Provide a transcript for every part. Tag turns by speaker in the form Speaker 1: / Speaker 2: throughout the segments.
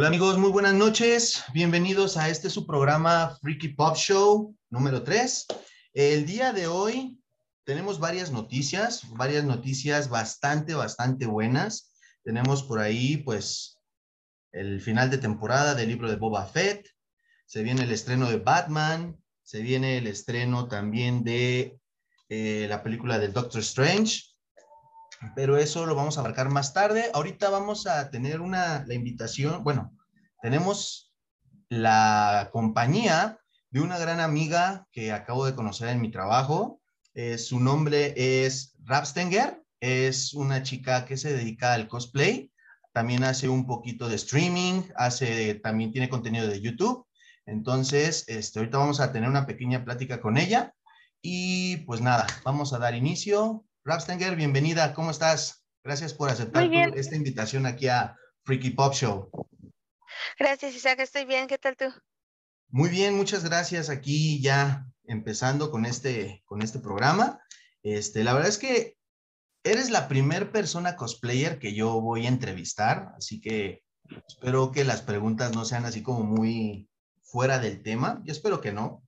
Speaker 1: Hola amigos, muy buenas noches. Bienvenidos a este su programa Freaky Pop Show número 3. El día de hoy tenemos varias noticias, varias noticias bastante, bastante buenas. Tenemos por ahí pues el final de temporada del libro de Boba Fett, se viene el estreno de Batman, se viene el estreno también de eh, la película del Doctor Strange, pero eso lo vamos a abarcar más tarde. Ahorita vamos a tener una, la invitación, bueno, tenemos la compañía de una gran amiga que acabo de conocer en mi trabajo. Eh, su nombre es Rapstenger, es una chica que se dedica al cosplay, también hace un poquito de streaming, hace, también tiene contenido de YouTube. Entonces, este, ahorita vamos a tener una pequeña plática con ella y pues nada, vamos a dar inicio. Rapstenger, bienvenida, ¿cómo estás? Gracias por aceptar esta invitación aquí a Freaky Pop Show.
Speaker 2: Gracias, Isaac, estoy bien, ¿qué tal tú?
Speaker 1: Muy bien, muchas gracias. Aquí ya empezando con este, con este programa. Este, la verdad es que eres la primer persona cosplayer que yo voy a entrevistar, así que espero que las preguntas no sean así como muy fuera del tema. Yo espero que no.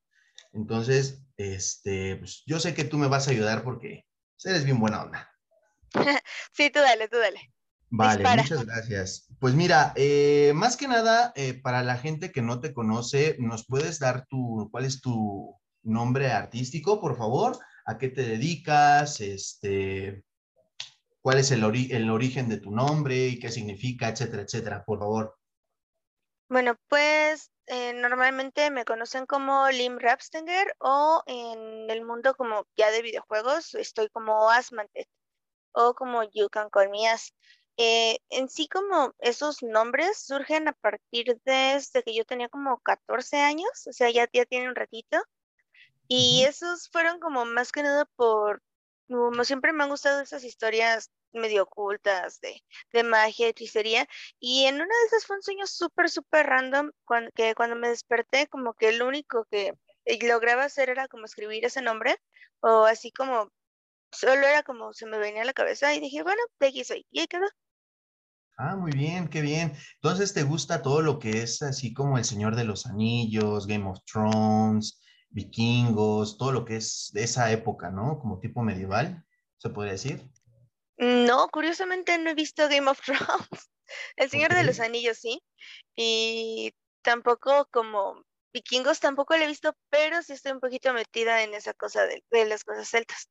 Speaker 1: Entonces, este, pues, yo sé que tú me vas a ayudar porque Eres bien buena onda.
Speaker 2: sí, tú dale, tú dale.
Speaker 1: Vale, muchas gracias. Pues mira, eh, más que nada, eh, para la gente que no te conoce, ¿nos puedes dar tu, cuál es tu nombre artístico, por favor? ¿A qué te dedicas? Este, ¿Cuál es el, el origen de tu nombre y qué significa, etcétera, etcétera? Por favor.
Speaker 2: Bueno, pues eh, normalmente me conocen como Lim Rapstenger o en el mundo como ya de videojuegos estoy como Asmantet o como You Can Call Me As. Eh, en sí como esos nombres surgen a partir desde que yo tenía como 14 años, o sea, ya, ya tiene un ratito. Y esos fueron como más que nada por, como siempre me han gustado esas historias medio ocultas de, de magia, hechicería. Y en una de esas fue un sueño súper, súper random, cuando, que cuando me desperté, como que lo único que eh, lograba hacer era como escribir ese nombre, o así como, solo era como se me venía a la cabeza y dije, bueno, de aquí soy. Y ahí quedó.
Speaker 1: Ah, muy bien, qué bien. Entonces, ¿te gusta todo lo que es así como El Señor de los Anillos, Game of Thrones, vikingos, todo lo que es de esa época, ¿no? Como tipo medieval, se podría decir.
Speaker 2: No, curiosamente no he visto Game of Thrones. El Señor de los Anillos, sí. Y tampoco como vikingos tampoco lo he visto, pero sí estoy un poquito metida en esa cosa de, las cosas celtas.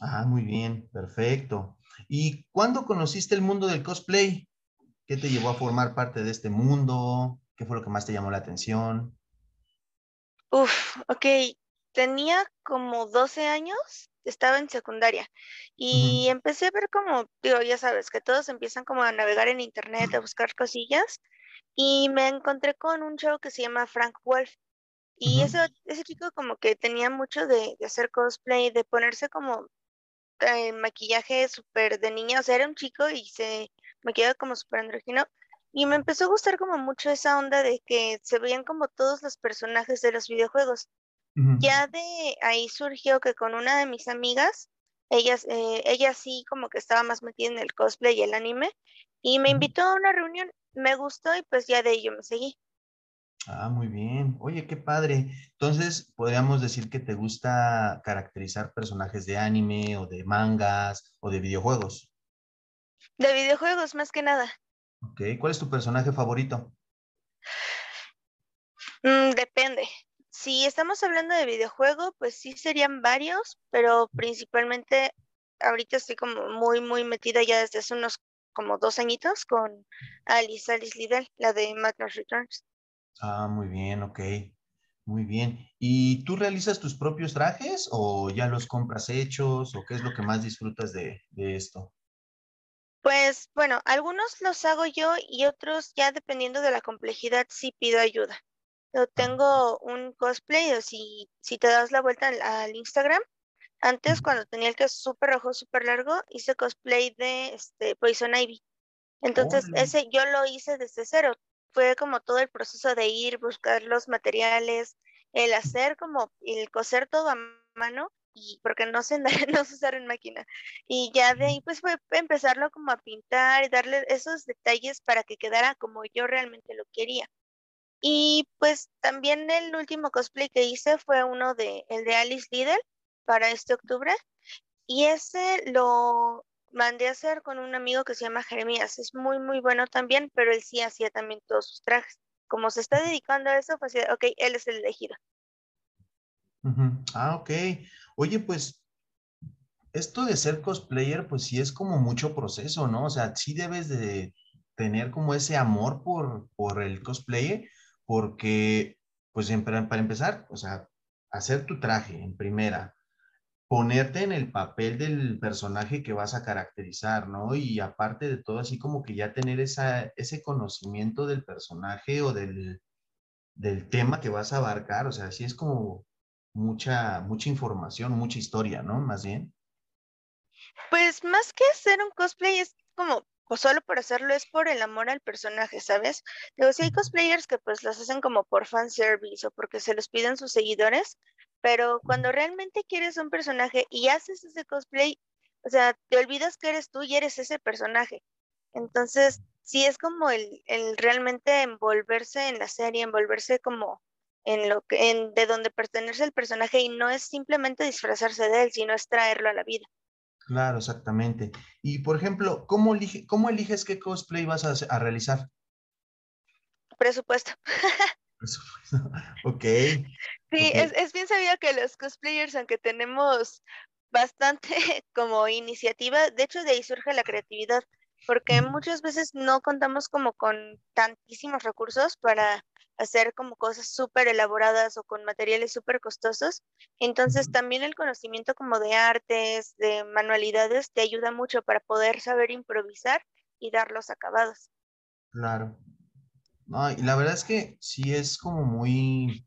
Speaker 1: Ah, muy bien, perfecto. ¿Y cuándo conociste el mundo del cosplay? ¿Qué te llevó a formar parte de este mundo? ¿Qué fue lo que más te llamó la atención?
Speaker 2: Uf, ok. Tenía como 12 años estaba en secundaria y empecé a ver como, digo, ya sabes, que todos empiezan como a navegar en internet, a buscar cosillas y me encontré con un show que se llama Frank Wolf y ese, ese chico como que tenía mucho de, hacer cosplay, de ponerse como eh, maquillaje súper de niña, o sea, era un chico y se maquillaba como súper andrógino y me empezó a gustar como mucho esa onda de que se veían como todos los personajes de los videojuegos. Ya de ahí surgió que con una de mis amigas, ellas, eh, ella sí como que estaba más metida en el cosplay y el anime, y me invitó a una reunión, me gustó y pues ya de ello me seguí.
Speaker 1: Ah, muy bien. Oye, qué padre. Entonces, podríamos decir que te gusta caracterizar personajes de anime o de mangas o de videojuegos.
Speaker 2: De videojuegos, más que nada.
Speaker 1: Ok, ¿cuál es tu personaje favorito?
Speaker 2: Mm, depende. Si estamos hablando de videojuego, pues sí serían varios, pero principalmente ahorita estoy como muy, muy metida ya desde hace unos como dos añitos con Alice, Alice Liddell, la de Madness Returns.
Speaker 1: Ah, muy bien, ok. Muy bien. ¿Y tú realizas tus propios trajes o ya los compras hechos o qué es lo que más disfrutas de, de esto?
Speaker 2: Pues bueno, algunos los hago yo y otros ya dependiendo de la complejidad sí pido ayuda. Yo tengo un cosplay, o si, si te das la vuelta al, Instagram, antes cuando tenía el que es súper rojo, súper largo, hice cosplay de este, Poison Ivy. Entonces, ese yo lo hice desde cero. Fue como todo el proceso de ir, buscar los materiales, el hacer como, el coser todo a mano y porque no sé, no sé usar en máquina. Y ya de ahí pues fue empezarlo como a pintar y darle esos detalles para que quedara como yo realmente lo quería. Y pues también el último cosplay que hice fue uno de el de Alice Liddell para este octubre. Y ese lo mandé a hacer con un amigo que se llama Jeremías. Es muy, muy bueno también, pero él sí hacía también todos sus trajes. Como se está dedicando a eso, pues ok, él es el elegido.
Speaker 1: Ah, ok. Oye, pues esto de ser cosplayer, pues sí es como mucho proceso, ¿no? O sea, sí debes de tener como ese amor por, por el cosplayer, porque, pues para empezar, o sea, hacer tu traje en primera, ponerte en el papel del personaje que vas a caracterizar, ¿no? Y aparte de todo, así como que ya tener esa, ese conocimiento del personaje o del, del tema que vas a abarcar, o sea, sí es como mucha, mucha información, mucha historia, ¿no? Más bien.
Speaker 2: Pues más que hacer un cosplay es como, pues solo por hacerlo, es por el amor al personaje, ¿sabes? Digo, si hay cosplayers que pues los hacen como por fanservice o porque se los piden sus seguidores, pero cuando realmente quieres un personaje y haces ese cosplay, o sea, te olvidas que eres tú y eres ese personaje. Entonces, sí es como el, el realmente envolverse en la serie, envolverse como en lo que, en, de donde pertenece el personaje y no es simplemente disfrazarse de él, sino es traerlo a la vida.
Speaker 1: Claro, exactamente. Y por ejemplo, ¿cómo, elige, cómo eliges qué cosplay vas a, a realizar?
Speaker 2: Presupuesto.
Speaker 1: Presupuesto. ok.
Speaker 2: Sí, Es, es bien sabido que los cosplayers, aunque tenemos bastante como iniciativa, de hecho de ahí surge la creatividad, porque muchas veces no contamos como con tantísimos recursos para hacer como cosas súper elaboradas o con materiales súper costosos. Entonces también el conocimiento como de artes, de manualidades, te ayuda mucho para poder saber improvisar y dar los acabados.
Speaker 1: Claro. No, y la verdad es que sí es como muy,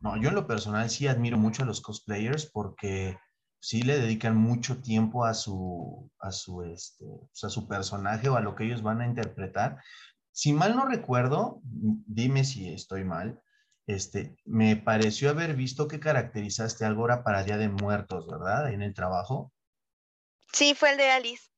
Speaker 1: no, yo en lo personal sí admiro mucho a los cosplayers porque sí le dedican mucho tiempo a su, a su, este, pues, a su personaje o a lo que ellos van a interpretar. Si mal no recuerdo, dime si estoy mal, este, me pareció haber visto que caracterizaste algo ahora para Día de Muertos, ¿verdad? En el trabajo.
Speaker 2: Sí, fue el de Alice.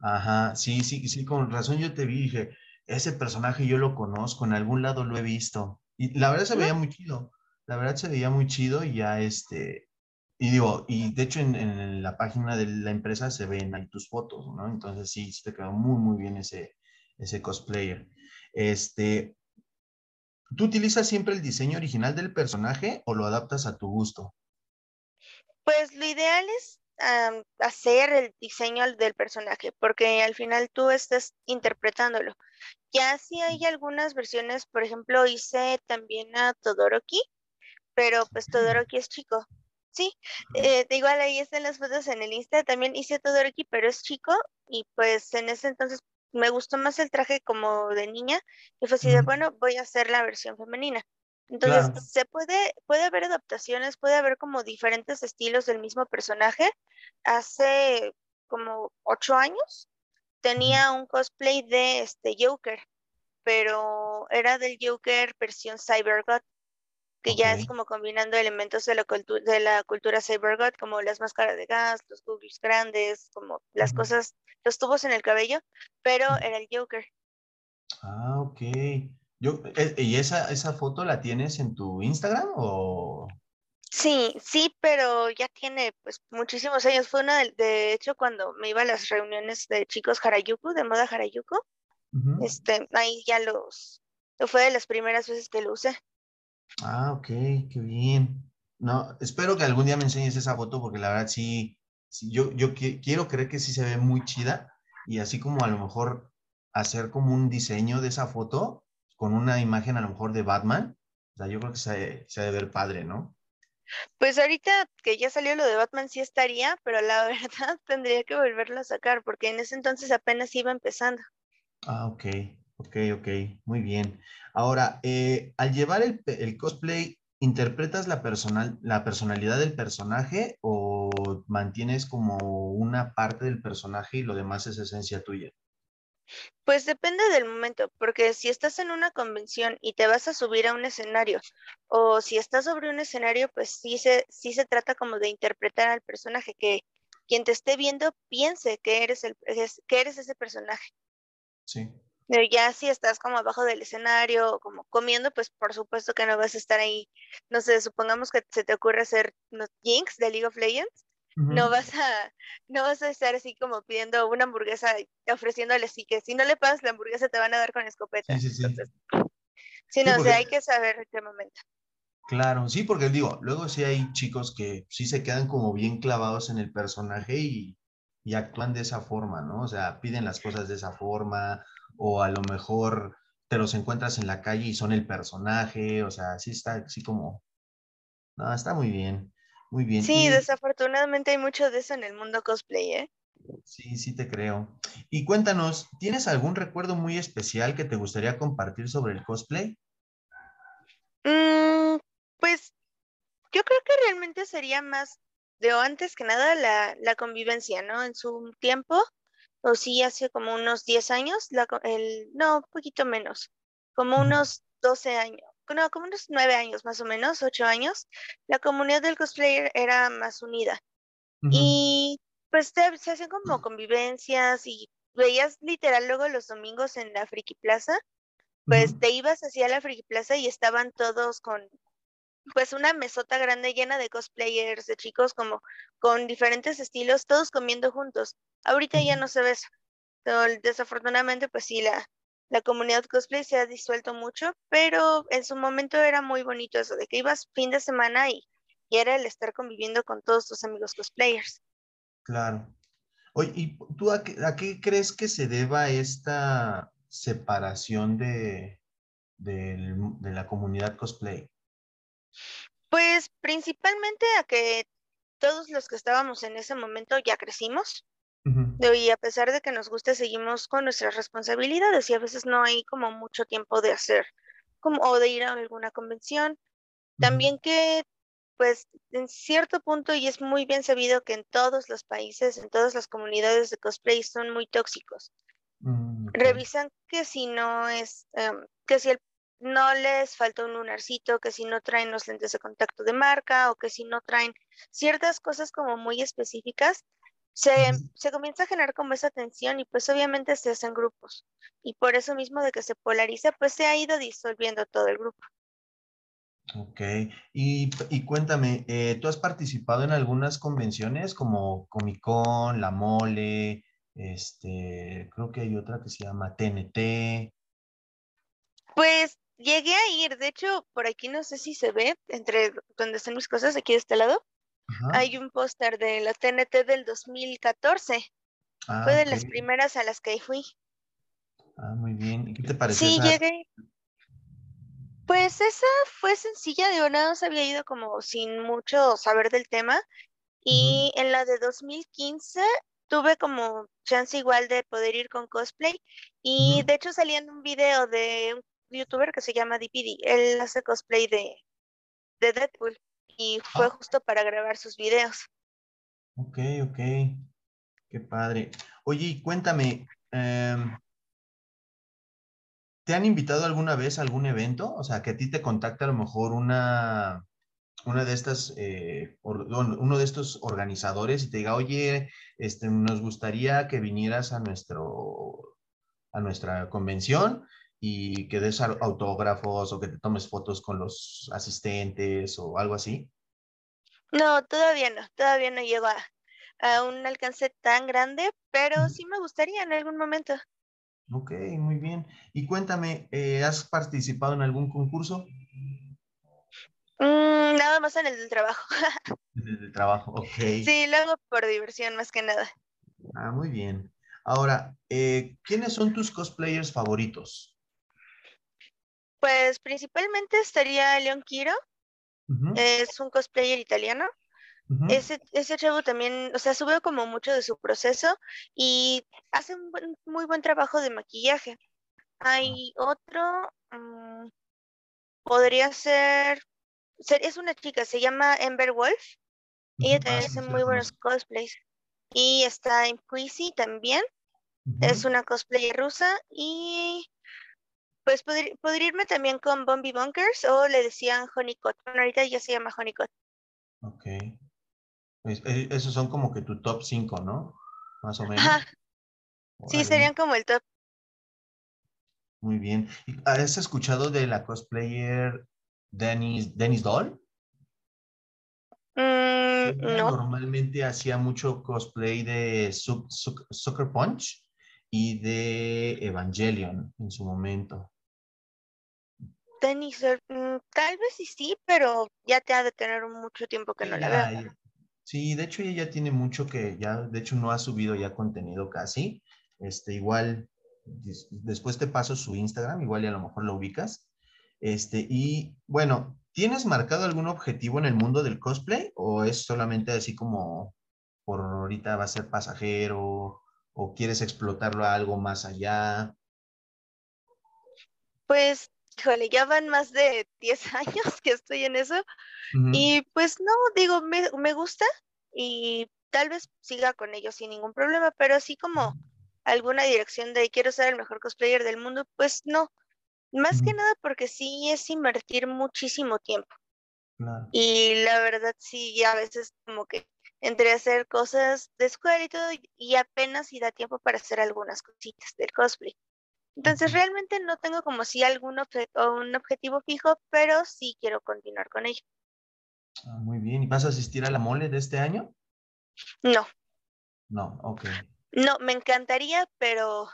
Speaker 1: Ajá, sí, sí, sí, con razón yo te vi, dije, ese personaje yo lo conozco, en algún lado lo he visto. Y la verdad se veía muy chido la verdad se veía muy chido y ya este, y digo, y de hecho en, la página de la empresa se ven ahí tus fotos, ¿no? Entonces sí, sí te quedó muy, muy bien ese, ese cosplayer. Este, ¿tú utilizas siempre el diseño original del personaje o lo adaptas a tu gusto?
Speaker 2: Pues lo ideal es hacer el diseño del personaje, porque al final tú estás interpretándolo. Ya si hay algunas versiones, por ejemplo, hice también a Todoroki, pero pues Todoroki es chico. Sí, eh, igual ahí están las fotos en el Insta, también hice Todoroki, pero es chico y pues en ese entonces me gustó más el traje como de niña y fue así de, bueno, voy a hacer la versión femenina. Entonces, se puede, puede haber adaptaciones, puede haber como diferentes estilos del mismo personaje. Hace como ocho años tenía un cosplay de este Joker, pero era del Joker versión CyberGod que ya es como combinando elementos de la, de la cultura cybergod, como las máscaras de gas, los googles grandes, como las cosas, los tubos en el cabello, pero era el Joker.
Speaker 1: Ah, ok. Yo, eh, ¿Y esa, esa foto la tienes en tu Instagram o...?
Speaker 2: Sí, sí, pero ya tiene pues muchísimos años. Fue una de, de hecho cuando me iba a las reuniones de chicos Harajuku, de moda Harajuku, este, ahí ya los, fue de las primeras veces que lo usé.
Speaker 1: Ah, ok, qué bien. No, espero que algún día me enseñes esa foto porque la verdad sí, yo, yo quiero creer que sí se ve muy chida y así como a lo mejor hacer como un diseño de esa foto con una imagen a lo mejor de Batman, o sea, yo creo que se, se ha de ver padre, ¿no?
Speaker 2: Pues ahorita que ya salió lo de Batman sí estaría, pero la verdad tendría que volverlo a sacar porque en ese entonces apenas iba empezando.
Speaker 1: Ah, ok. Ok, ok, muy bien. Ahora, eh, al llevar el, cosplay, ¿interpretas la, personal, la personalidad del personaje o mantienes como una parte del personaje y lo demás es esencia tuya?
Speaker 2: Pues depende del momento, porque si estás en una convención y te vas a subir a un escenario, o si estás sobre un escenario, pues sí se, sí se trata como de interpretar al personaje, que quien te esté viendo piense que eres, el, que eres ese personaje.
Speaker 1: Sí.
Speaker 2: Pero ya si estás como abajo del escenario o como comiendo, pues por supuesto que no vas a estar ahí. No sé, supongamos que se te ocurre hacer Jinx de League of Legends no vas a, no vas a estar así como pidiendo una hamburguesa ofreciéndole así que si no le pagas la hamburguesa te van a dar con escopeta. Sí, sí, sí. sí, no, o sea, hay que saber en qué momento.
Speaker 1: Claro, sí, porque digo, luego sí hay chicos que sí se quedan como bien clavados en el personaje y, y actúan de esa forma, ¿no? O sea, piden las cosas de esa forma o a lo mejor te los encuentras en la calle y son el personaje, o sea, sí está así como, no, está muy bien. Muy bien.
Speaker 2: Sí, desafortunadamente hay mucho de eso en el mundo cosplay, ¿eh?
Speaker 1: Sí, sí te creo. Y cuéntanos, ¿tienes algún recuerdo muy especial que te gustaría compartir sobre el cosplay?
Speaker 2: Mm, pues yo creo que realmente sería más de antes que nada la, la, convivencia, ¿no? En su tiempo, o sí, hace como unos 10 años, la, el, no, un poquito menos, como unos 12 años, no, como unos nueve años más o menos, ocho años, la comunidad del cosplayer era más unida. Y pues se hacían como convivencias y veías literal luego los domingos en la Friki Plaza, pues te ibas hacia la Friki Plaza y estaban todos con pues una mesota grande llena de cosplayers, de chicos como con diferentes estilos, todos comiendo juntos. Ahorita ya no se ve eso. desafortunadamente, pues sí, la, la comunidad cosplay se ha disuelto mucho, pero en su momento era muy bonito eso, de que ibas fin de semana y, era el estar conviviendo con todos tus amigos cosplayers.
Speaker 1: Claro. Oye, ¿y tú a qué, crees que se deba esta separación de, de, la comunidad cosplay?
Speaker 2: Pues principalmente a que todos los que estábamos en ese momento ya crecimos, y a pesar de que nos guste, seguimos con nuestras responsabilidades y a veces no hay como mucho tiempo de hacer como o de ir a alguna convención. También que, pues, en cierto punto, y es muy bien sabido que en todos los países, en todas las comunidades de cosplay son muy tóxicos. Mm, Revisan que si no es, em, que si no les falta un lunarcito, que si no traen los lentes de contacto de marca o que si no traen ciertas cosas como muy específicas, se, comienza a generar como esa tensión y pues obviamente se hacen grupos. Y por eso mismo de que se polariza, pues se ha ido disolviendo todo el grupo.
Speaker 1: Ok, y, cuéntame, eh, ¿tú has participado en algunas convenciones como Comic Con, La Mole, este, creo que hay otra que se llama TNT?
Speaker 2: Pues llegué a ir, de hecho, por aquí no sé si se ve, entre donde están mis cosas, aquí de este lado, hay un póster de la TNT del 2014. Ah, Fue de las primeras a las que fui.
Speaker 1: Ah, muy bien. ¿Y qué te pareció?
Speaker 2: Sí, llegué. Pues esa fue sencilla, digo, nada más había ido como sin mucho saber del tema. Y en la de 2015 tuve como chance igual de poder ir con cosplay. Y de hecho salía en un video de un youtuber que se llama DPD. Él hace cosplay de, de Deadpool y fue ah. justo para grabar sus videos.
Speaker 1: Ok, ok. Qué padre. Oye, cuéntame, em, ¿te han invitado alguna vez a algún evento? O sea, que a ti te contacte a lo mejor una, una de estas, eh, uno de estos organizadores y te diga, oye, este, nos gustaría que vinieras a nuestro, a nuestra convención y que des autógrafos o que te tomes fotos con los asistentes o algo así?
Speaker 2: No, todavía no, todavía no llego a, un alcance tan grande, pero sí me gustaría en algún momento.
Speaker 1: Ok, muy bien. Y cuéntame, eh, ¿has participado en algún concurso?
Speaker 2: Mm, nada más en el del trabajo.
Speaker 1: en el del trabajo, ok.
Speaker 2: Sí, lo hago por diversión más que nada.
Speaker 1: Ah, muy bien. Ahora, eh, ¿quiénes son tus cosplayers favoritos?
Speaker 2: Pues principalmente estaría Leon Kiro, es un cosplayer italiano. ese, ese chavo también, o sea, sube como mucho de su proceso y hace un muy buen trabajo de maquillaje. Hay otro, mm, podría ser, es una chica, se llama Ember Wolf. Ella también ah, hace muy buenos cosplays. Y está en Queasy también. es una cosplayer rusa y pues podría, irme también con Bombi Bunkers o le decían Honeycot. Bueno, ahorita ya se llama Honeycot.
Speaker 1: Ok. Pues, eh, esos son como que tu top 5, ¿no? Más o menos.
Speaker 2: Sí, serían como el top.
Speaker 1: Muy bien. ¿Has escuchado de la cosplayer Dennis, Dennis Doll?
Speaker 2: Mm, no.
Speaker 1: Normalmente hacía mucho cosplay de Sucker Punch y de Evangelion en su momento.
Speaker 2: Dennis, mm, tal vez sí, sí, pero ya te ha de tener mucho tiempo que no la veo.
Speaker 1: Sí, de hecho ella ya tiene mucho que ya, de hecho no ha subido ya contenido casi. Este, igual, después te paso su Instagram, igual ya a lo mejor lo ubicas. Este, y bueno, ¿tienes marcado algún objetivo en el mundo del cosplay o es solamente así como por ahorita va a ser pasajero o quieres explotarlo a algo más allá?
Speaker 2: Pues, híjole, ya van más de 10 años que estoy en eso. Y pues no, digo, me, me gusta y tal vez siga con ellos sin ningún problema, pero así como alguna dirección de quiero ser el mejor cosplayer del mundo, pues no. Más que nada porque sí es invertir muchísimo tiempo. Y la verdad sí, a veces como que entre hacer cosas de escuela y todo, y apenas si da tiempo para hacer algunas cositas del cosplay. Entonces realmente no tengo como si algún un objetivo fijo, pero sí quiero continuar con ello.
Speaker 1: Ah, muy bien. ¿Y vas a asistir a la mole de este año?
Speaker 2: No.
Speaker 1: No, ok.
Speaker 2: No, me encantaría, pero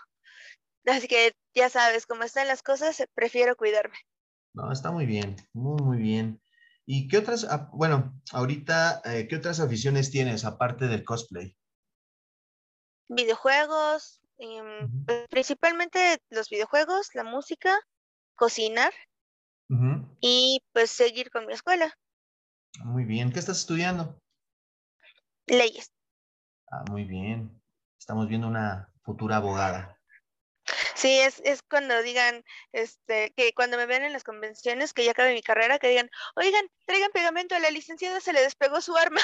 Speaker 2: así que ya sabes, cómo están las cosas, prefiero cuidarme.
Speaker 1: No, está muy bien, muy, muy bien. ¿Y qué otras, ah, bueno, ahorita, eh, qué otras aficiones tienes aparte del cosplay?
Speaker 2: Videojuegos, em, pues, principalmente los videojuegos, la música, cocinar y pues seguir con mi escuela.
Speaker 1: Muy bien. ¿Qué estás estudiando?
Speaker 2: Leyes.
Speaker 1: Ah, muy bien. Estamos viendo una futura abogada.
Speaker 2: Sí, es, es cuando digan, este, que cuando me ven en las convenciones, que ya acabe mi carrera, que digan, oigan, traigan pegamento, a la licenciada se le despegó su arma.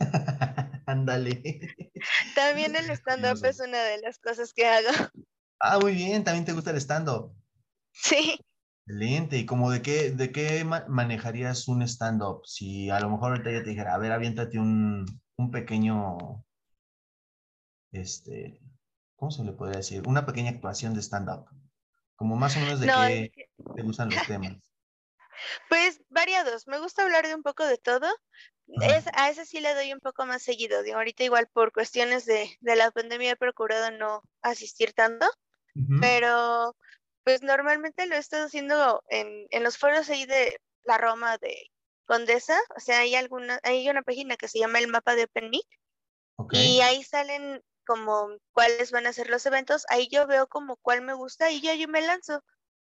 Speaker 1: Ándale.
Speaker 2: También el stand-up es una de las cosas que hago.
Speaker 1: Ah, muy bien, también te gusta el stand-up.
Speaker 2: Sí.
Speaker 1: Excelente. ¿Y como de qué, de qué manejarías un stand-up? Si a lo mejor ahorita ya te dijera, a ver, aviéntate un, un pequeño, este, ¿cómo se le podría decir? Una pequeña actuación de stand-up. Como más o menos de qué te gustan los temas.
Speaker 2: Pues variados. Me gusta hablar de un poco de todo. Es, a ese sí le doy un poco más seguido. Digo, ahorita igual por cuestiones de, de la pandemia he procurado no asistir tanto. Pero pues normalmente lo he estado haciendo en, en los foros ahí de la Roma de Condesa, o sea, hay alguna, hay una página que se llama el mapa de OpenMeet y ahí salen como cuáles van a ser los eventos, ahí yo veo como cuál me gusta y yo, yo me lanzo.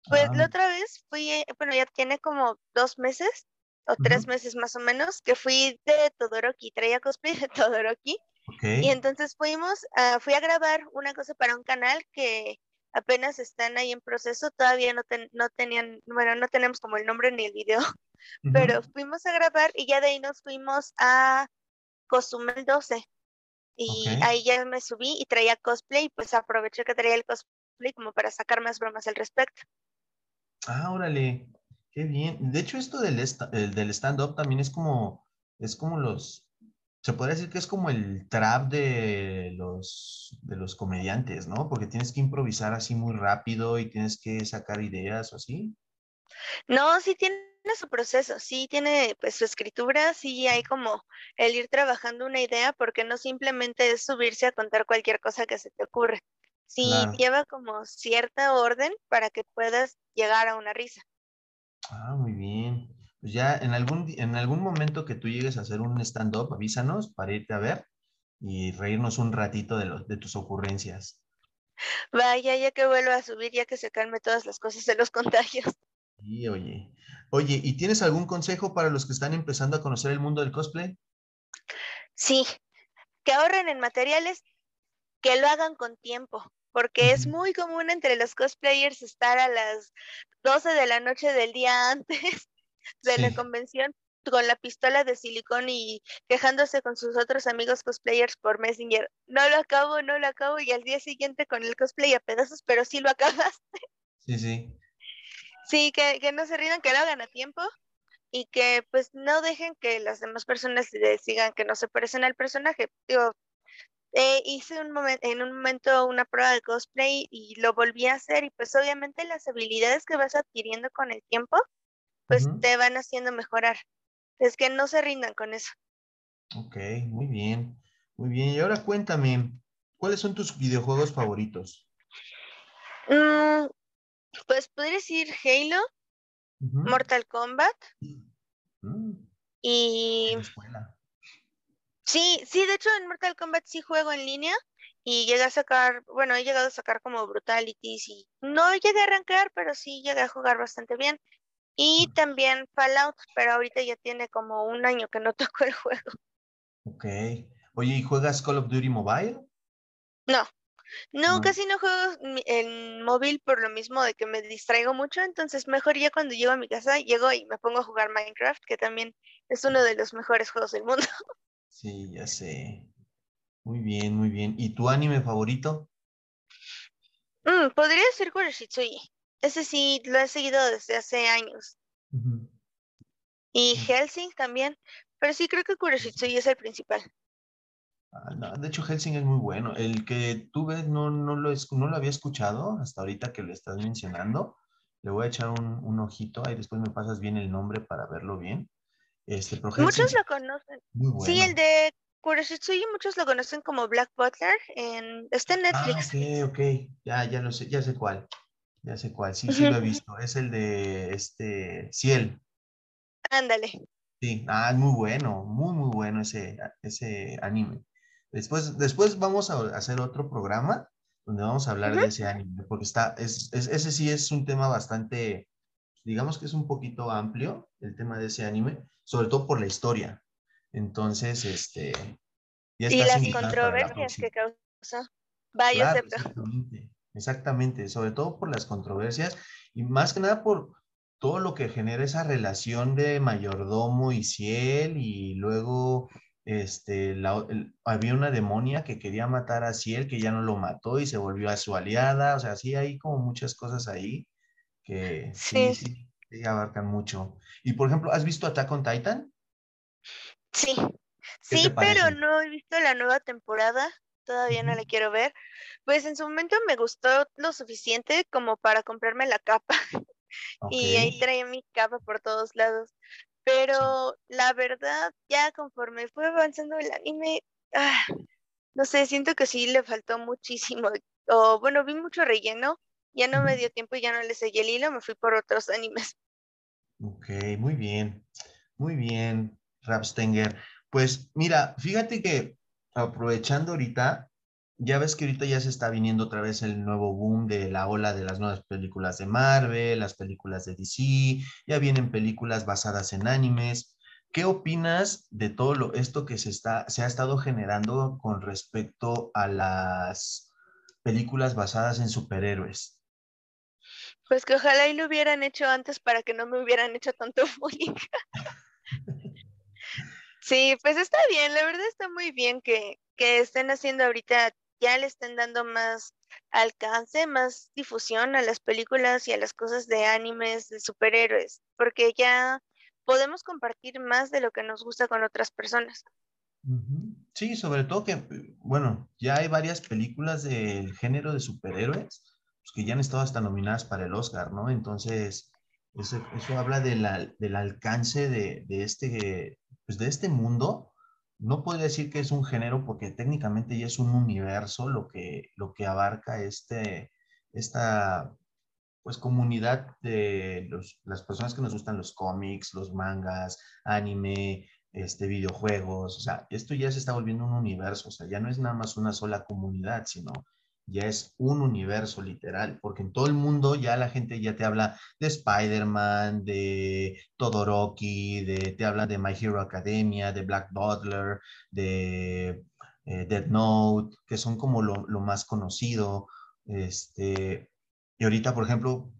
Speaker 2: Pues la ah. otra vez fui, eh, bueno, ya tiene como dos meses o tres meses más o menos, que fui de Todoroki, traía cosplay de Todoroki. Y entonces fuimos, fui a grabar una cosa para un canal que apenas están ahí en proceso, todavía no, no tenían, bueno, no tenemos como el nombre ni el video, pero fuimos a grabar y ya de ahí nos fuimos a Cozumel 12. Y ahí ya me subí y traía cosplay, pues aproveché que traía el cosplay como para sacar más bromas al respecto.
Speaker 1: Ah, órale, qué bien. De hecho, esto del, del stand-up también es como, es como los, se podría decir que es como el trap de los, de los comediantes, ¿no? Porque tienes que improvisar así muy rápido y tienes que sacar ideas o así.
Speaker 2: No, sí tiene su proceso, sí tiene pues su escritura, sí hay como el ir trabajando una idea, porque no simplemente es subirse a contar cualquier cosa que se te ocurre. Sí lleva como cierta orden para que puedas llegar a una risa.
Speaker 1: Ah, muy bien pues ya en algún, en algún momento que tú llegues a hacer un stand-up, avísanos para irte a ver y reírnos un ratito de, de tus ocurrencias.
Speaker 2: Vaya, ya que vuelva a subir, ya que se calme todas las cosas de los contagios.
Speaker 1: Sí, oye. Oye, ¿y tienes algún consejo para los que están empezando a conocer el mundo del cosplay?
Speaker 2: Sí, que ahorren en materiales, que lo hagan con tiempo, porque es muy común entre los cosplayers estar a las 12 de la noche del día antes de la convención con la pistola de silicón y quejándose con sus otros amigos cosplayers por Messenger. No lo acabo, no lo acabo y al día siguiente con el cosplay a pedazos, pero sí lo acabaste.
Speaker 1: Sí, sí.
Speaker 2: Sí, que, que no se rindan, que lo hagan a tiempo y que pues no dejen que las demás personas les digan que no se parecen al personaje. Digo, eh, hice un en un momento una prueba de cosplay y lo volví a hacer y pues obviamente las habilidades que vas adquiriendo con el tiempo pues te van haciendo mejorar. Es que no se rindan con eso.
Speaker 1: Ok, muy bien, muy bien. Y ahora cuéntame, ¿cuáles son tus videojuegos favoritos?
Speaker 2: Mm, pues podría decir Halo, Mortal Kombat mm. y... Sí, sí, de hecho en Mortal Kombat sí juego en línea y llegué a sacar, bueno, he llegado a sacar como brutalities y no llegué a arrancar, pero sí llegué a jugar bastante bien. Y también Fallout, pero ahorita ya tiene como un año que no toco el juego.
Speaker 1: Ok. Oye, ¿y juegas Call of Duty Mobile?
Speaker 2: No, no, casi no juego en móvil por lo mismo de que me distraigo mucho, entonces mejor ya cuando llego a mi casa, llego y me pongo a jugar Minecraft, que también es uno de los mejores juegos del mundo.
Speaker 1: Sí, ya sé. Muy bien, muy bien. ¿Y tu anime favorito?
Speaker 2: Mm, podría ser Kuroshitsuji. Ese sí lo he seguido desde hace años. Y Helsing también, pero sí creo que Kuroshitsuji es el principal.
Speaker 1: Ah, de hecho, Helsing es muy bueno. El que tú ves no, no, lo, no lo había escuchado hasta ahorita que lo estás mencionando. Le voy a echar un, ojito, ahí después me pasas bien el nombre para verlo bien. Este,
Speaker 2: muchos lo conocen. Sí, el de Kuroshitsuji, muchos lo conocen como Black Butler. En, está en
Speaker 1: ah, Netflix. Ah, ok, ok. Ya, ya lo sé, ya sé cuál. Ya sé cuál. Sí, sí lo he visto. Es el de este Ciel.
Speaker 2: Ándale.
Speaker 1: Sí, ah, es muy bueno, muy, muy bueno ese, ese anime. Después, después vamos a hacer otro programa donde vamos a hablar de ese anime, porque está, es, ese sí es un tema bastante, digamos que es un poquito amplio el tema de ese anime, sobre todo por la historia. Entonces, este...
Speaker 2: Ya y las controversias que causa. Vaya,
Speaker 1: exactamente, exactamente, sobre todo por las controversias y más que nada por todo lo que genera esa relación de mayordomo y ciel y luego este, había una demonia que quería matar a Ciel, que ya no lo mató y se volvió a su aliada. O sea, sí hay como muchas cosas ahí que sí, sí, abarcan mucho. Y por ejemplo, ¿has visto Attack on Titan?
Speaker 2: Sí, sí, pero no he visto la nueva temporada. Todavía no la quiero ver. Pues en su momento me gustó lo suficiente como para comprarme la capa. Y ahí traía mi capa por todos lados. Pero la verdad, ya conforme fue avanzando el anime, ah, no sé, siento que sí le faltó muchísimo. O bueno, vi mucho relleno, ya no me dio tiempo y ya no le seguí el hilo, me fui por otros animes.
Speaker 1: Ok, muy bien, muy bien, Rapstenger. Pues mira, fíjate que aprovechando ahorita, ya ves que ahorita ya se está viniendo otra vez el nuevo boom de la ola de las nuevas películas de Marvel, las películas de DC, ya vienen películas basadas en animes. ¿Qué opinas de todo lo, esto que se, está, se ha estado generando con respecto a las películas basadas en superhéroes?
Speaker 2: Pues que ojalá y lo hubieran hecho antes para que no me hubieran hecho tanto bullying. sí, pues está bien, la verdad está muy bien que, que estén haciendo ahorita ya le estén dando más alcance, más difusión a las películas y a las cosas de animes, de superhéroes, porque ya podemos compartir más de lo que nos gusta con otras personas.
Speaker 1: Sí, sobre todo que, bueno, ya hay varias películas del género de superhéroes que ya han estado hasta nominadas para el Oscar, ¿no? Entonces, eso, habla del alcance de, de, este, pues de este mundo. No podría decir que es un género porque técnicamente ya es un universo lo que, lo que abarca este, esta pues comunidad de las personas que nos gustan los cómics, los mangas, anime, este, videojuegos, o sea, esto ya se está volviendo un universo, o sea, ya no es nada más una sola comunidad, sino ya es un universo literal, porque en todo el mundo ya la gente ya te habla de Spider-Man, de Todoroki, de, te habla de My Hero Academia, de Black Butler, de eh, Dead Note, que son como lo, más conocido. Este, y ahorita, por ejemplo,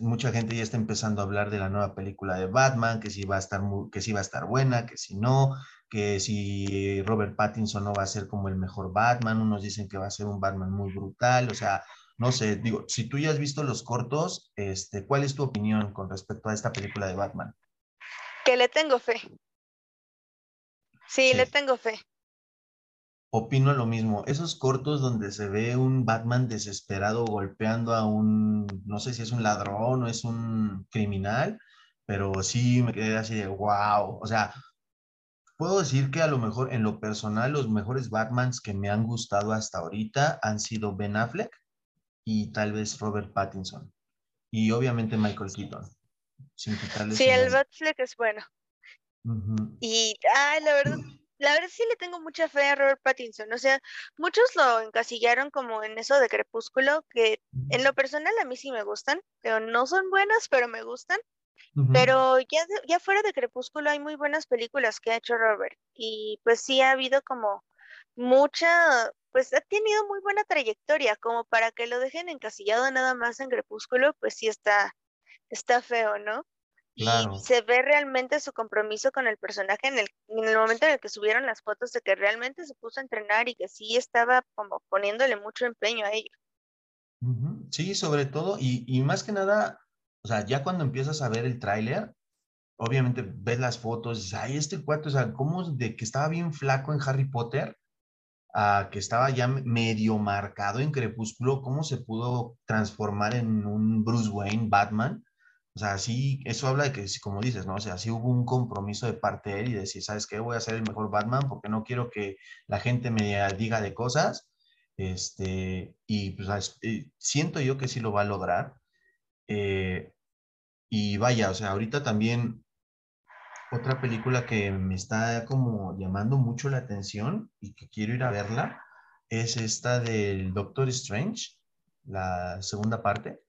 Speaker 1: mucha gente ya está empezando a hablar de la nueva película de Batman, que si va a estar, que si va a estar buena, que si no, que si Robert Pattinson no va a ser como el mejor Batman, unos dicen que va a ser un Batman muy brutal, o sea, no sé, digo, si tú ya has visto los cortos, este, ¿cuál es tu opinión con respecto a esta película de Batman?
Speaker 2: Que le tengo fe. Sí, le tengo fe.
Speaker 1: Opino lo mismo. Esos cortos donde se ve un Batman desesperado golpeando a un, no sé si es un ladrón o es un criminal, pero sí me quedé así de wow. O sea, puedo decir que a lo mejor en lo personal los mejores Batmans que me han gustado hasta ahorita han sido Ben Affleck y tal vez Robert Pattinson. Y obviamente Michael Keaton.
Speaker 2: Sin sí, el Batfleck es bueno. Y, ay, la verdad, la verdad sí le tengo mucha fe a Robert Pattinson. O sea, muchos lo encasillaron como en eso de Crepúsculo, que en lo personal a mí sí me gustan, pero no son buenas, pero me gustan. Pero ya, ya fuera de Crepúsculo hay muy buenas películas que ha hecho Robert. Y pues sí ha habido como mucha, pues ha tenido muy buena trayectoria, como para que lo dejen encasillado nada más en Crepúsculo, pues sí está, está feo, ¿no? Y se ve realmente su compromiso con el personaje en el, en el momento en el que subieron las fotos de que realmente se puso a entrenar y que sí estaba como poniéndole mucho empeño a ello.
Speaker 1: Sí, sobre todo, y, y más que nada, o sea, ya cuando empiezas a ver el tráiler, obviamente ves las fotos dices, ay, este cuarto, o sea, ¿cómo de que estaba bien flaco en Harry Potter? que estaba ya medio marcado en Crepúsculo, cómo se pudo transformar en un Bruce Wayne, Batman. O sea, sí, eso habla de que, como dices, ¿no? O sea, sí hubo un compromiso de parte de él y decir, ¿sabes qué? Voy a ser el mejor Batman porque no quiero que la gente me diga de cosas. Este, y pues eh, siento yo que sí lo va a lograr. Eh, y vaya, o sea, ahorita también otra película que me está como llamando mucho la atención y que quiero ir a verla es esta del Doctor Strange, la segunda parte,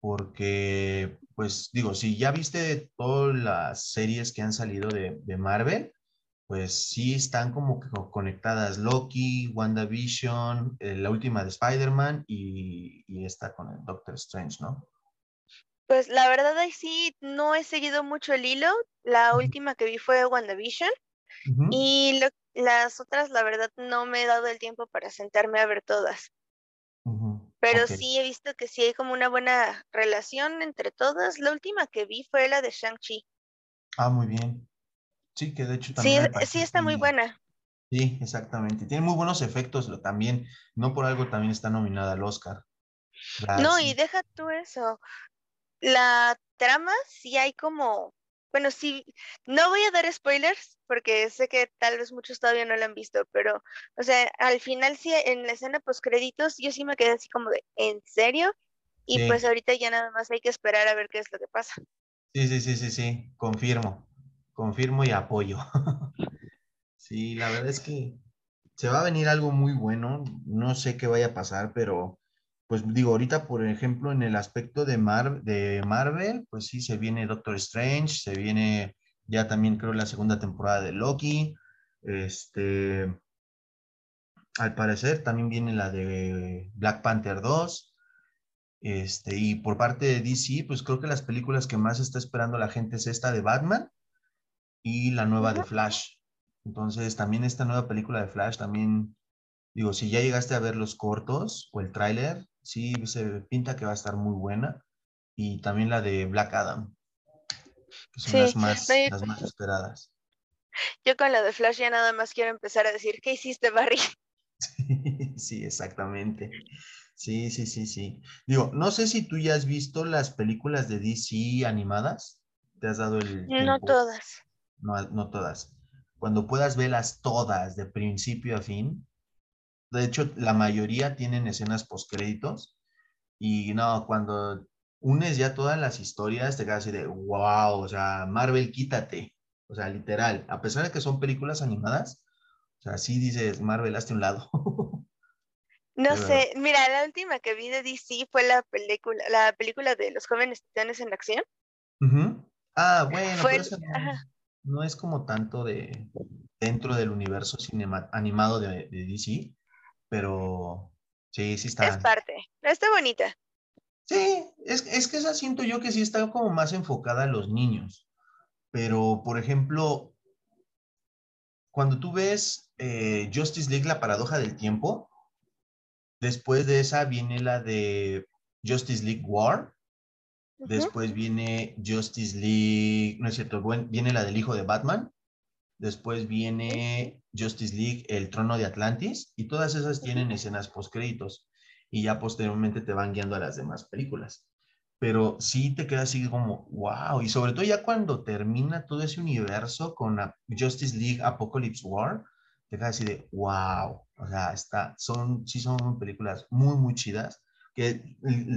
Speaker 1: porque, pues digo, si ya viste todas las series que han salido de, Marvel, pues sí están como conectadas Loki, WandaVision, eh, la última de Spider-Man y, y esta con el Doctor Strange, ¿no?
Speaker 2: Pues la verdad ahí sí no he seguido mucho el hilo. La última que vi fue WandaVision. Y las otras, la verdad, no me he dado el tiempo para sentarme a ver todas. Pero sí he visto que sí hay como una buena relación entre todas. La última que vi fue la de Shang-Chi.
Speaker 1: Ah, muy bien. Sí, que de hecho también.
Speaker 2: Sí, sí está muy buena.
Speaker 1: Sí, exactamente. Tiene muy buenos efectos también. No por algo también está nominada al Oscar.
Speaker 2: no, y deja tú eso la trama sí hay como, bueno, sí, no voy a dar spoilers porque sé que tal vez muchos todavía no lo han visto, pero, o sea, al final sí, en la escena post créditos, yo sí me quedé así como de, ¿en serio? Y pues ahorita ya nada más hay que esperar a ver qué es lo que pasa.
Speaker 1: Sí, sí, sí, sí, sí, confirmo, confirmo y apoyo. sí, la verdad es que se va a venir algo muy bueno, no sé qué vaya a pasar, pero pues digo, ahorita, por ejemplo, en el aspecto de, Mar de Marvel, pues sí, se viene Doctor Strange, se viene ya también creo la segunda temporada de Loki, este, al parecer también viene la de Black Panther 2, este, y por parte de DC, pues creo que las películas que más está esperando la gente es esta de Batman y la nueva de Flash. Entonces, también esta nueva película de Flash, también, digo, si ya llegaste a ver los cortos o el tráiler, sí se pinta que va a estar muy buena. Y también la de Black Adam, que son las, más, las más esperadas.
Speaker 2: Yo con la de Flash ya nada más quiero empezar a decir, ¿qué hiciste, Barry?
Speaker 1: Sí, exactamente. Sí, sí, sí, sí. Digo, no sé si tú ya has visto las películas de DC animadas. ¿Te has dado el...
Speaker 2: No todas.
Speaker 1: No, no todas. Cuando puedas verlas todas de principio a fin, de hecho, la mayoría tienen escenas postcréditos. Y no, cuando unes ya todas las historias, te quedas así de wow, o sea, Marvel, quítate. O sea, literal, a pesar de que son películas animadas, o sea, sí dices, Marvel, hazte un lado.
Speaker 2: No sé, mira, la última que vi de DC fue la película, la película de los jóvenes titanes en acción.
Speaker 1: Ah, bueno, pero no, es como tanto de dentro del universo cinema, animado de, de DC, pero sí, sí está.
Speaker 2: Es parte, está bonita.
Speaker 1: Sí, es, es que esa siento yo que sí está como más enfocada a los niños. Pero, por ejemplo, cuando tú ves eh, Justice League, la paradoja del tiempo, después de esa viene la de Justice League War, después viene Justice League, no es cierto, viene la del hijo de Batman, después viene Justice League, el trono de Atlantis, y todas esas tienen escenas post créditos y ya posteriormente te van guiando a las demás películas. Pero sí te queda así como, wow, y sobre todo ya cuando termina todo ese universo con Justice League Apocalypse War, te queda así de, wow, o sea, está, son, sí son películas muy, muy chidas, que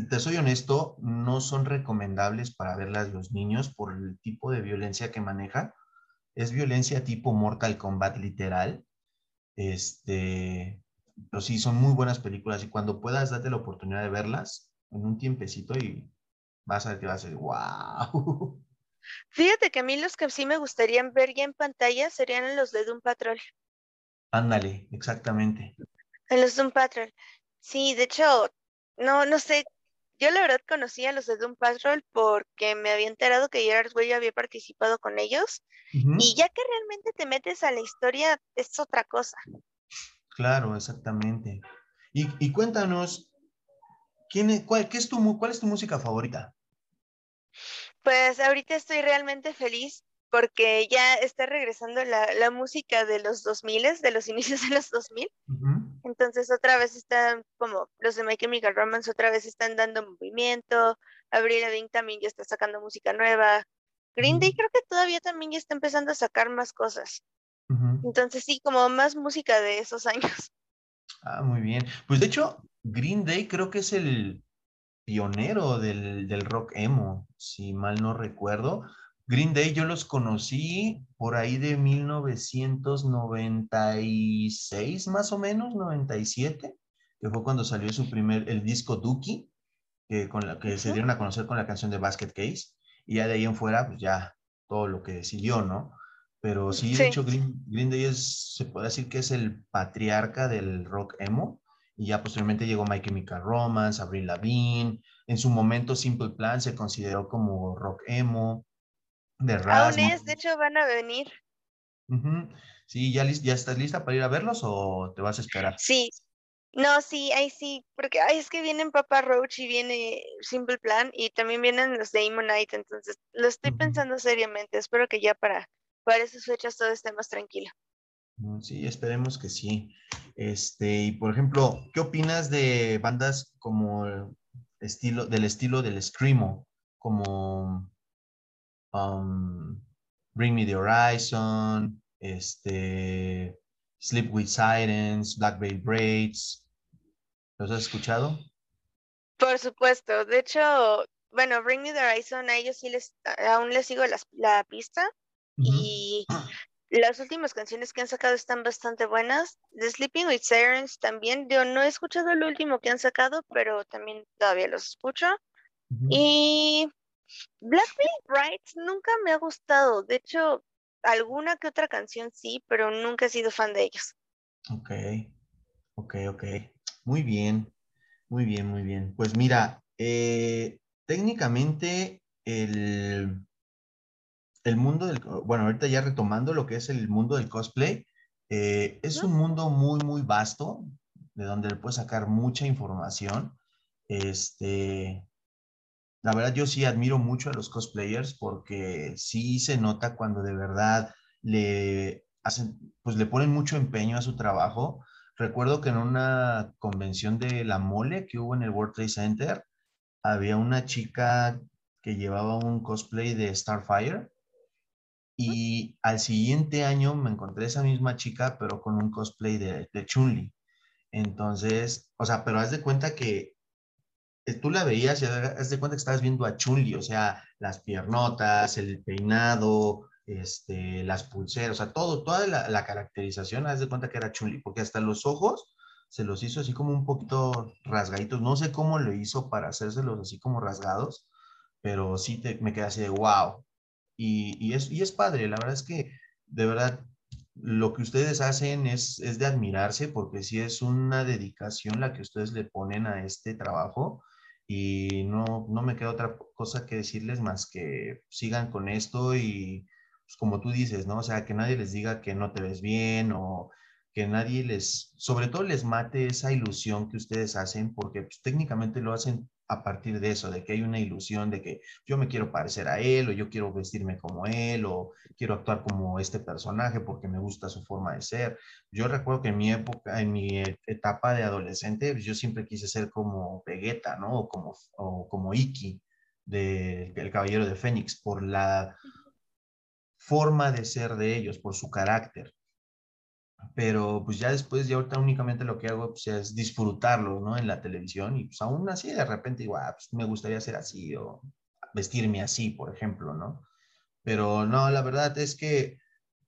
Speaker 1: te soy honesto, no son recomendables para verlas los niños por el tipo de violencia que maneja. Es violencia tipo Mortal Kombat literal. Este, pero sí, son muy buenas películas y cuando puedas, date la oportunidad de verlas en un tiempecito y vas a ver que va a ser wow.
Speaker 2: Fíjate que a mí los que sí me gustaría ver ya en pantalla serían los de Doom Patrol.
Speaker 1: Ándale, exactamente.
Speaker 2: En los Doom Patrol. Sí, de hecho, no, no sé. Yo la verdad conocía a los de Doom Patrol porque me había enterado que Gerard Way había participado con ellos. Y ya que realmente te metes a la historia, es otra cosa.
Speaker 1: Claro, exactamente. Y, cuéntanos, ¿quién es, cuál, qué es tu, ¿cuál es tu música favorita?
Speaker 2: Pues ahorita estoy realmente feliz porque ya está regresando la, música de los 2000, de los inicios de los 2000. Entonces otra vez están como los de My Chemical Romance, otra vez están dando movimiento. Avril Lavigne también ya está sacando música nueva. Green Day creo que todavía también ya está empezando a sacar más cosas. Entonces sí, como más música de esos años.
Speaker 1: Ah, muy bien. Pues de hecho, Green Day creo que es el pionero del, del rock emo, si mal no recuerdo. Green Day yo los conocí por ahí de 1996 más o menos, 97, que fue cuando salió su primer, el disco Dookie, que, con la, que se dieron a conocer con la canción de Basket Case, y ya de ahí en fuera, pues ya todo lo que siguió, ¿no? Pero sí, de hecho, Green, Day es, se puede decir que es el patriarca del rock emo. Y ya posteriormente llegó My Chemical Romance, Avril Lavigne. En su momento, Simple Plan se consideró como rock emo.
Speaker 2: De Aún es, de hecho, van a venir.
Speaker 1: Sí, ¿ya, ¿ya estás lista para ir a verlos o te vas a esperar?
Speaker 2: Sí, no, sí, ahí sí, porque ay, es que vienen Papa Roach y viene Simple Plan y también vienen los de Night, entonces lo estoy pensando seriamente, espero que ya para para esas fechas todo esté más tranquilo.
Speaker 1: Mm, sí, esperemos que sí. Este, y por ejemplo, ¿qué opinas de bandas como estilo, del estilo del Screamo? Como um, Bring Me the Horizon, este, Sleep with Sirens, Black Veil Braids. ¿Los has escuchado?
Speaker 2: Por supuesto. De hecho, bueno, Bring Me the Horizon, a ellos sí les, aún les sigo la pista. Y las últimas canciones que han sacado están bastante buenas. The Sleeping with Sirens también. Yo no he escuchado lo último que han sacado, pero también todavía los escucho. Y Black Bright nunca me ha gustado. De hecho, alguna que otra canción sí, pero nunca he sido fan de ellos.
Speaker 1: Ok, ok, ok. Muy bien, muy bien, muy bien. Pues mira, eh, técnicamente el, el mundo del, bueno, ahorita ya retomando lo que es el mundo del cosplay, eh, es un mundo muy, muy vasto, de donde le puedes sacar mucha información. Este, la verdad, yo sí admiro mucho a los cosplayers porque sí se nota cuando de verdad le hacen, pues le ponen mucho empeño a su trabajo. Recuerdo que en una convención de la mole que hubo en el World Trade Center, había una chica que llevaba un cosplay de Starfire y al siguiente año me encontré esa misma chica, pero con un cosplay de, de Chun-Li. Entonces, o sea, pero haz de cuenta que tú la veías y haz de cuenta que estabas viendo a Chun-Li, o sea, las piernotas, el peinado, este, las pulseras, o sea, todo, toda la, caracterización, haz de cuenta que era Chun-Li, porque hasta los ojos se los hizo así como un poquito rasgaditos. No sé cómo lo hizo para hacérselos así como rasgados, pero sí te, me quedé así de wow. Y, es, y es padre, la verdad es que de verdad lo que ustedes hacen es, es de admirarse porque sí es una dedicación la que ustedes le ponen a este trabajo y no, no me queda otra cosa que decirles más que sigan con esto y pues, como tú dices, ¿no? O sea, que nadie les diga que no te ves bien o que nadie les, sobre todo les mate esa ilusión que ustedes hacen, porque pues, técnicamente lo hacen a partir de eso, de que hay una ilusión de que yo me quiero parecer a él o yo quiero vestirme como él o quiero actuar como este personaje porque me gusta su forma de ser. Yo recuerdo que en mi época, en mi etapa de adolescente, yo siempre quise ser como Vegeta, ¿no? O como, o como Iki del de, Caballero de Fénix por la forma de ser de ellos, por su carácter pero pues ya después, ya ahorita únicamente lo que hago pues, es disfrutarlo, ¿no? En la televisión y pues aún así de repente igual, ah, pues me gustaría ser así o vestirme así, por ejemplo, ¿no? Pero no, la verdad es que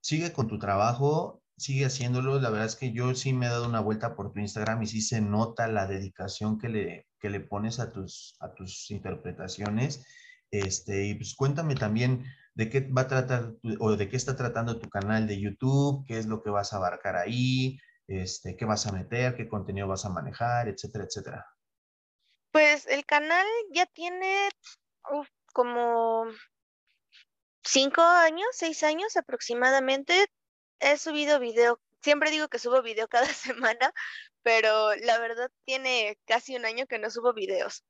Speaker 1: sigue con tu trabajo, sigue haciéndolo. La verdad es que yo sí me he dado una vuelta por tu Instagram y sí se nota la dedicación que le, que le pones a tus, a tus interpretaciones. Este, y pues cuéntame también, de qué va a tratar o de qué está tratando tu canal de YouTube, qué es lo que vas a abarcar ahí, este, qué vas a meter, qué contenido vas a manejar, etcétera, etcétera.
Speaker 2: Pues el canal ya tiene como cinco años, seis años aproximadamente. He subido video, siempre digo que subo video cada semana, pero la verdad tiene casi un año que no subo videos.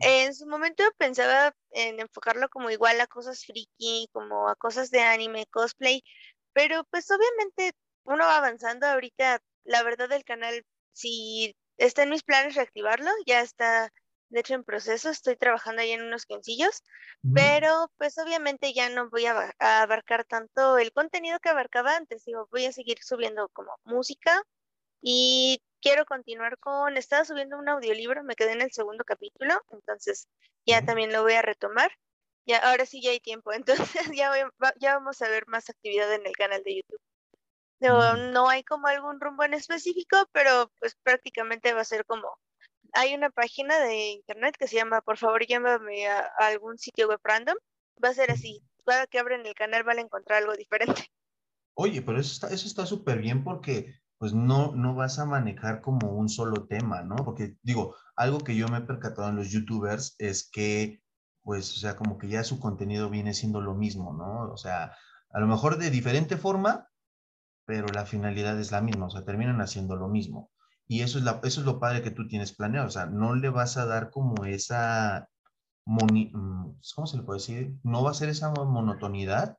Speaker 2: En su momento pensaba en enfocarlo como igual a cosas friki, como a cosas de anime, cosplay, pero pues obviamente uno va avanzando ahorita. La verdad del canal, si está en mis planes reactivarlo, ya está de hecho en proceso, estoy trabajando ahí en unos quencillos, pero pues obviamente ya no voy a, abarcar tanto el contenido que abarcaba antes, digo, voy a seguir subiendo como música y quiero continuar con, estaba subiendo un audiolibro, me quedé en el segundo capítulo, entonces ya también lo voy a retomar. Ya, ahora sí ya hay tiempo, entonces ya, ya vamos a ver más actividad en el canal de YouTube. No, no hay como algún rumbo en específico, pero pues prácticamente va a ser como, hay una página de internet que se llama, por favor llámame a, algún sitio web random, va a ser así, cada que abren el canal van a encontrar algo diferente.
Speaker 1: Oye, pero eso está eso está súper bien porque pues no, no vas a manejar como un solo tema, ¿no? Porque digo, algo que yo me he percatado en los youtubers es que, pues, o sea, como que ya su contenido viene siendo lo mismo, ¿no? O sea, a lo mejor de diferente forma, pero la finalidad es la misma, o sea, terminan haciendo lo mismo. Y eso es, eso es lo padre que tú tienes planeado, o sea, no le vas a dar como esa, mm, ¿cómo se le puede decir? No va a ser esa monotonidad,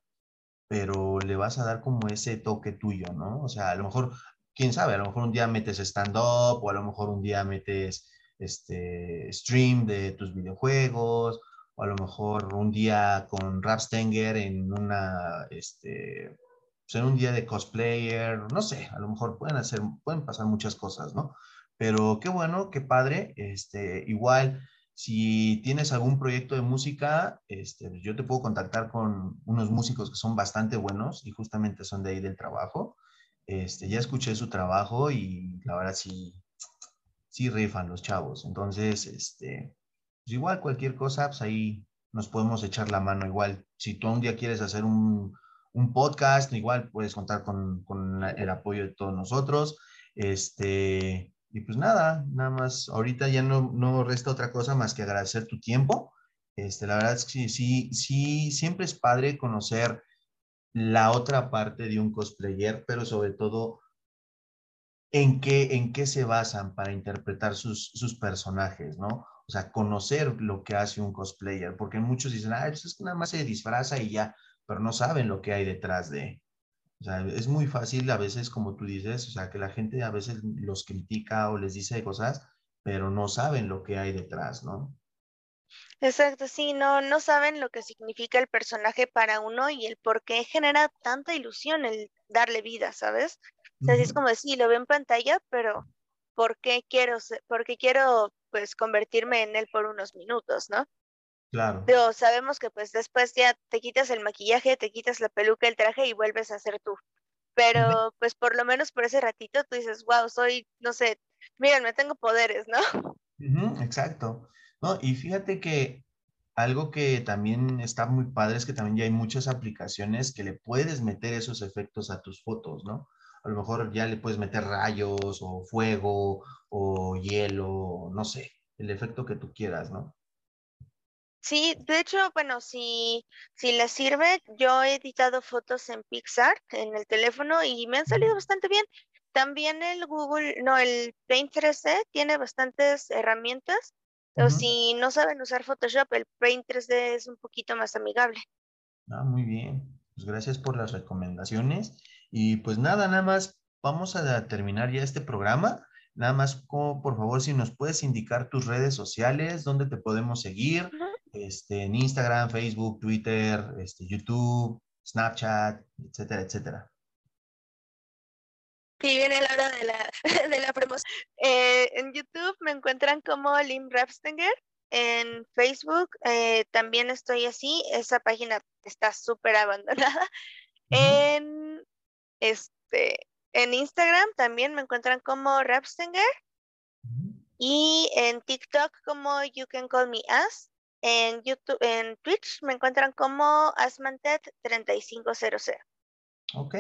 Speaker 1: pero le vas a dar como ese toque tuyo, ¿no? O sea, a lo mejor quién sabe, a lo mejor un día metes stand-up o a lo mejor un día metes este, stream de tus videojuegos o a lo mejor un día con Rapstenger en una, este, pues en un día de cosplayer, no sé, a lo mejor pueden hacer, pueden pasar muchas cosas, ¿no? Pero qué bueno, qué padre, este, igual, si tienes algún proyecto de música, este, yo te puedo contactar con unos músicos que son bastante buenos y justamente son de ahí del trabajo. Este, ya escuché su trabajo y la verdad sí, sí rifan los chavos. Entonces, este, pues igual cualquier cosa, pues ahí nos podemos echar la mano. Igual, si tú un día quieres hacer un, un podcast, igual puedes contar con, con, el apoyo de todos nosotros. Este, y pues nada, nada más, ahorita ya no, no resta otra cosa más que agradecer tu tiempo. Este, la verdad es que sí, sí, siempre es padre conocer la otra parte de un cosplayer, pero sobre todo en qué, en qué se basan para interpretar sus, sus personajes, ¿no? O sea, conocer lo que hace un cosplayer, porque muchos dicen, ah, pues es que nada más se disfraza y ya, pero no saben lo que hay detrás de. O sea, es muy fácil a veces, como tú dices, o sea, que la gente a veces los critica o les dice cosas, pero no saben lo que hay detrás, ¿no?
Speaker 2: Exacto, sí, no, no saben lo que significa el personaje para uno y el por qué genera tanta ilusión el darle vida, ¿sabes? O sea, es como decir, lo veo en pantalla, pero ¿por qué quiero, por qué quiero pues convertirme en él por unos minutos, ¿no?
Speaker 1: Claro.
Speaker 2: Pero sabemos que pues después ya te quitas el maquillaje, te quitas la peluca, el traje y vuelves a ser tú. Pero pues por lo menos por ese ratito tú dices, wow, soy, no sé, miren, me tengo poderes, ¿no?
Speaker 1: exacto. No, y fíjate que algo que también está muy padre es que también ya hay muchas aplicaciones que le puedes meter esos efectos a tus fotos, ¿no? A lo mejor ya le puedes meter rayos o fuego o hielo, no sé. el efecto que tú quieras, ¿no?
Speaker 2: Sí, de hecho, bueno, si, si les sirve, yo he editado fotos en Pixar en el teléfono y me han salido bastante bien. También el Google, no, el Paint 3D tiene bastantes herramientas, pero si no saben usar Photoshop, el Paint 3D es un poquito más amigable.
Speaker 1: Ah, muy bien. Pues gracias por las recomendaciones. Y pues nada, nada más vamos a terminar ya este programa. Nada más, por favor, si nos puedes indicar tus redes sociales, dónde te podemos seguir, este, en Instagram, Facebook, Twitter, este, YouTube, Snapchat, etcétera, etcétera.
Speaker 2: Y viene la hora de la, de la promoción. Eh, en YouTube me encuentran como Lim Rapstenger. En Facebook eh, también estoy así. Esa página está súper abandonada. En este en Instagram también me encuentran como Rapstenger. Y en TikTok como You Can Call Me As. En YouTube, en Twitch me encuentran como Asmantet3500.
Speaker 1: Ok,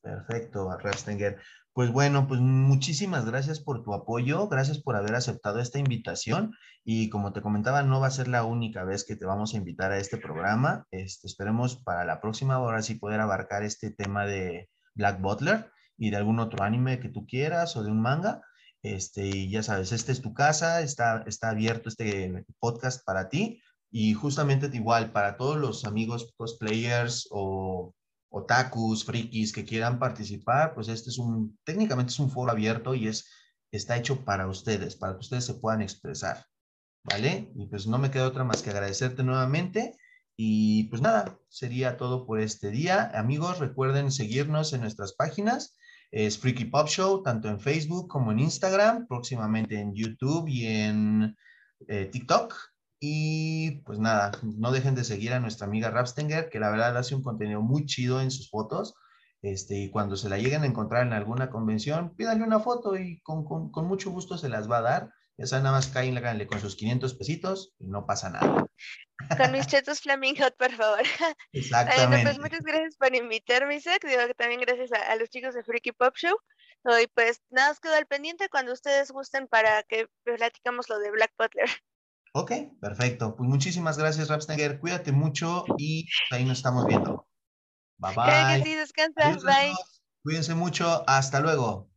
Speaker 1: perfecto, Rapstenger. Pues bueno, pues muchísimas gracias por tu apoyo, gracias por haber aceptado esta invitación y como te comentaba, no va a ser la única vez que te vamos a invitar a este programa. Este, esperemos para la próxima hora sí poder abarcar este tema de Black Butler y de algún otro anime que tú quieras o de un manga. Este, y ya sabes, esta es tu casa, está, está abierto este podcast para ti y justamente igual para todos los amigos cosplayers o otakus, frikis que quieran participar, pues este es un, técnicamente es un foro abierto y es, está hecho para ustedes, para que ustedes se puedan expresar, ¿vale? Y pues no me queda otra más que agradecerte nuevamente y pues nada, sería todo por este día. Amigos, recuerden seguirnos en nuestras páginas. Es Freaky Pop Show, tanto en Facebook como en Instagram, próximamente en YouTube y en eh, TikTok. Y pues nada, no dejen de seguir a nuestra amiga Rapstenger, que la verdad hace un contenido muy chido en sus fotos. Este, y cuando se la lleguen a encontrar en alguna convención, pídanle una foto y con, con, mucho gusto se las va a dar. Ya saben, nada más cáiganle con sus 500 pesitos y no pasa nada.
Speaker 2: Con mis chetos Flaming Hot, por favor.
Speaker 1: Exactamente.
Speaker 2: pues muchas gracias por invitarme, Isaac. Digo que también gracias a, los chicos de Freaky Pop Show. Y pues nada, os quedo al pendiente cuando ustedes gusten para que platicamos lo de Black Butler.
Speaker 1: Ok, perfecto. Pues muchísimas gracias, Rapstenger. Cuídate mucho y ahí nos estamos viendo. Bye bye.
Speaker 2: Que sí, descansa. Bye.
Speaker 1: Cuídense mucho. Hasta luego.